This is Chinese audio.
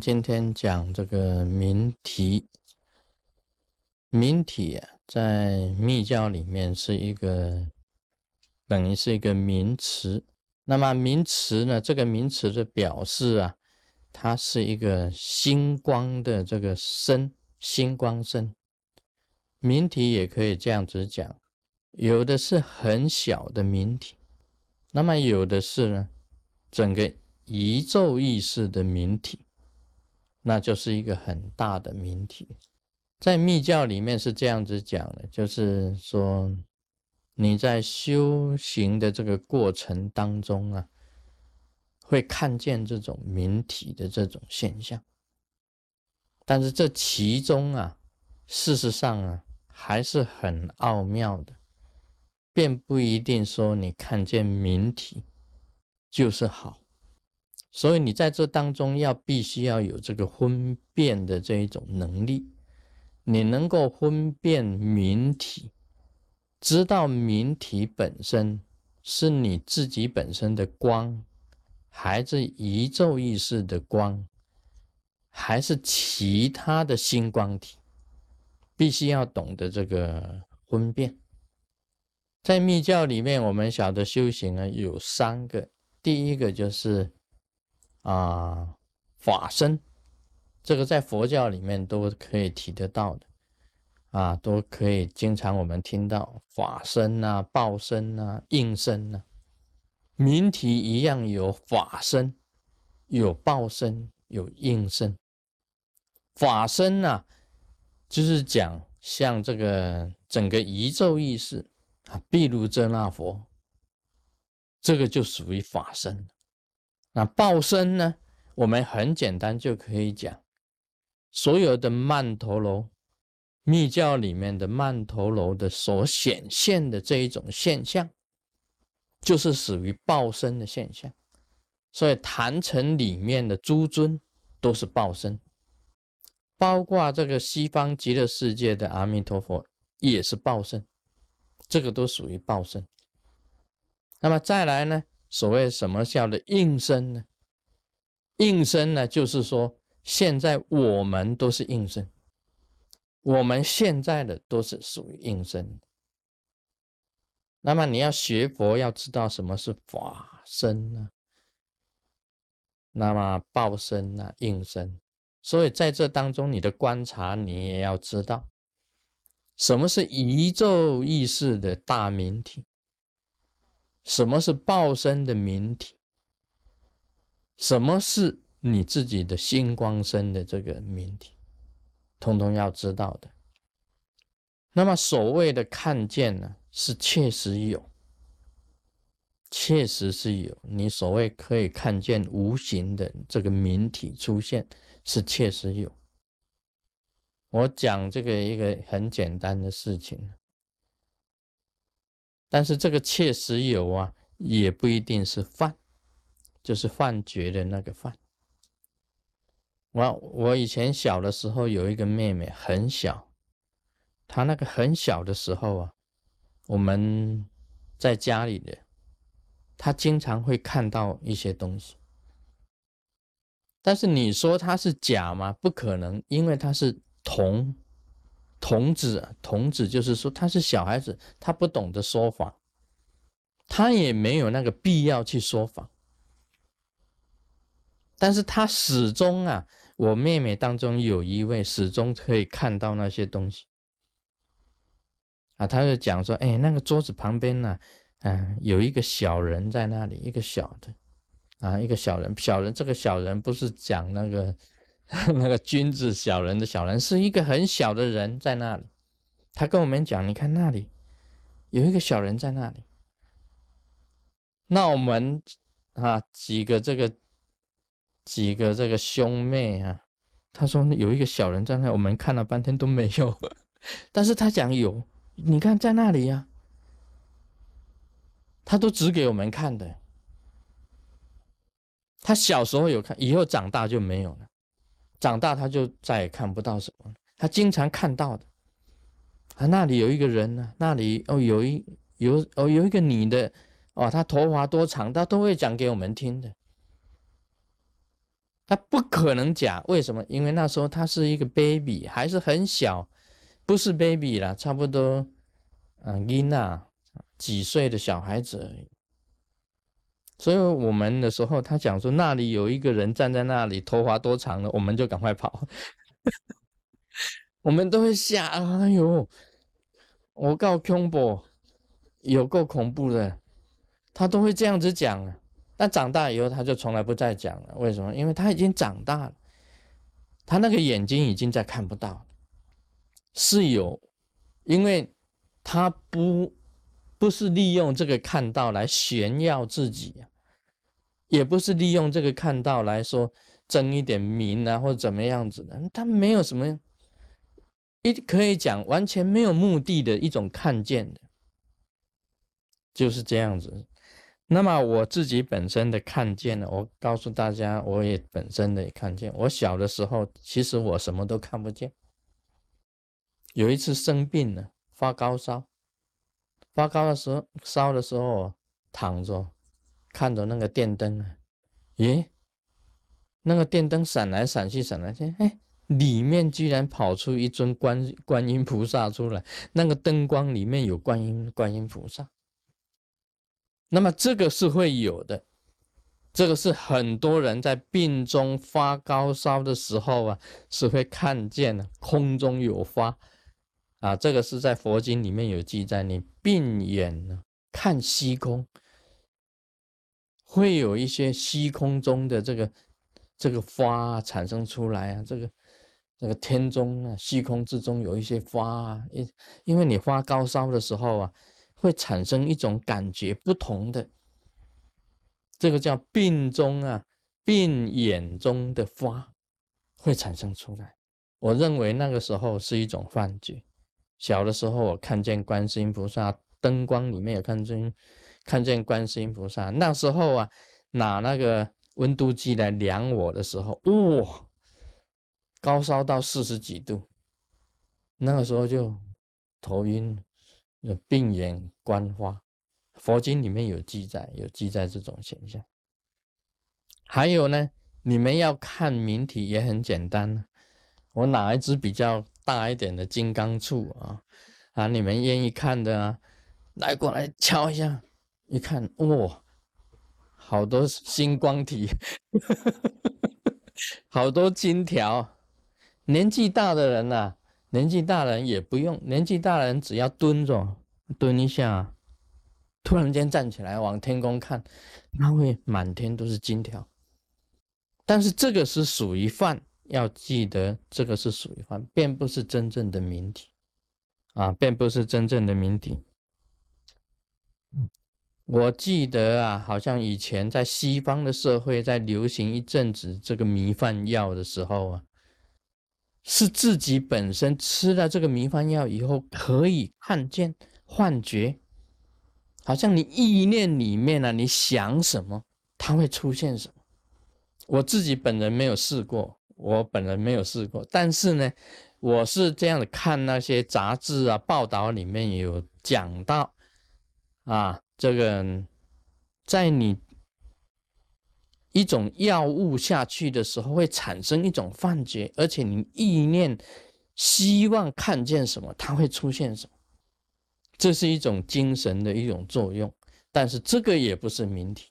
今天讲这个名题，名体啊，在密教里面是一个等于是一个名词。那么名词呢，这个名词的表示啊，它是一个星光的这个身，星光身。名体也可以这样子讲，有的是很小的名体，那么有的是呢，整个宇宙意识的名体。那就是一个很大的名体，在密教里面是这样子讲的，就是说你在修行的这个过程当中啊，会看见这种名体的这种现象，但是这其中啊，事实上啊，还是很奥妙的，并不一定说你看见名体就是好。所以你在这当中要必须要有这个分辨的这一种能力，你能够分辨明体，知道明体本身是你自己本身的光，还是宇宙意识的光，还是其他的星光体，必须要懂得这个分辨。在密教里面，我们晓得修行啊有三个，第一个就是。啊，法身，这个在佛教里面都可以提得到的，啊，都可以经常我们听到法身啊、报身啊、应身啊，名体一样有法身、有报身、有应身。法身呢，就是讲像这个整个宇宙意识啊，譬如这那佛，这个就属于法身。那报身呢？我们很简单就可以讲，所有的曼陀罗密教里面的曼陀罗的所显现的这一种现象，就是属于报身的现象。所以坛城里面的诸尊都是报身，包括这个西方极乐世界的阿弥陀佛也是报身，这个都属于报身。那么再来呢？所谓什么叫的应身呢？应身呢，就是说现在我们都是应身，我们现在的都是属于应身。那么你要学佛，要知道什么是法身呢？那么报身呢，应身。所以在这当中，你的观察，你也要知道什么是宇宙意识的大明体。什么是报身的名体？什么是你自己的星光身的这个名体？通通要知道的。那么所谓的看见呢，是确实有，确实是有。你所谓可以看见无形的这个名体出现，是确实有。我讲这个一个很简单的事情。但是这个确实有啊，也不一定是幻，就是幻觉的那个幻。我我以前小的时候有一个妹妹很小，她那个很小的时候啊，我们在家里的，她经常会看到一些东西。但是你说它是假吗？不可能，因为它是铜。童子，童子就是说他是小孩子，他不懂得说谎，他也没有那个必要去说谎。但是他始终啊，我妹妹当中有一位始终可以看到那些东西啊，他就讲说，哎，那个桌子旁边呢，嗯，有一个小人在那里，一个小的，啊，一个小人，小人，这个小人不是讲那个。那个君子小人的小人是一个很小的人在那里，他跟我们讲：“你看那里有一个小人在那里。”那我们啊几个这个几个这个兄妹啊，他说有一个小人在那，我们看了半天都没有，但是他讲有，你看在那里呀，他都指给我们看的。他小时候有看，以后长大就没有了。长大他就再也看不到什么，他经常看到的啊，那里有一个人呢，那里哦有一有哦有一个女的哦，她头发多长，他都会讲给我们听的。他不可能假，为什么？因为那时候他是一个 baby，还是很小，不是 baby 了，差不多，嗯，伊娜几岁的小孩子而已。所以我们的时候，他讲说那里有一个人站在那里，头发多长了，我们就赶快跑，我们都会吓，哎呦，我告恐怖，有够恐怖的，他都会这样子讲。但长大以后，他就从来不再讲了。为什么？因为他已经长大了，他那个眼睛已经在看不到了，是有，因为他不不是利用这个看到来炫耀自己也不是利用这个看到来说争一点名啊，或者怎么样子的。他没有什么一可以讲完全没有目的的一种看见的，就是这样子。那么我自己本身的看见呢？我告诉大家，我也本身的也看见。我小的时候，其实我什么都看不见。有一次生病了，发高烧，发高的时候，烧的时候躺着，看着那个电灯啊，咦，那个电灯闪来闪去，闪来闪，哎，里面居然跑出一尊观观音菩萨出来，那个灯光里面有观音观音菩萨。那么这个是会有的，这个是很多人在病中发高烧的时候啊，是会看见的，空中有花。啊，这个是在佛经里面有记载，你病眼呢看虚空，会有一些虚空中的这个这个花产生出来啊，这个这个天中啊，虚空之中有一些花啊，因因为你发高烧的时候啊。会产生一种感觉不同的，这个叫病中啊，病眼中的花会产生出来。我认为那个时候是一种幻觉。小的时候我看见观世音菩萨灯光里面有看见看见观世音菩萨，那时候啊拿那个温度计来量我的时候，哇，高烧到四十几度，那个时候就头晕。病眼观花，佛经里面有记载，有记载这种现象。还有呢，你们要看明体也很简单，我拿一支比较大一点的金刚杵啊，啊，你们愿意看的啊，来过来敲一下，一看，哇，好多星光体，好多金条，年纪大的人呐。年纪大人也不用，年纪大人只要蹲着，蹲一下，突然间站起来往天空看，那会满天都是金条。但是这个是属于犯，要记得这个是属于幻，并不是真正的明体啊，并不是真正的明体。我记得啊，好像以前在西方的社会，在流行一阵子这个迷幻药的时候啊。是自己本身吃了这个迷幻药以后，可以看见幻觉，好像你意念里面呢，你想什么，它会出现什么。我自己本人没有试过，我本人没有试过，但是呢，我是这样的看那些杂志啊、报道里面有讲到，啊，这个在你。一种药物下去的时候，会产生一种幻觉，而且你意念希望看见什么，它会出现什么，这是一种精神的一种作用。但是这个也不是明体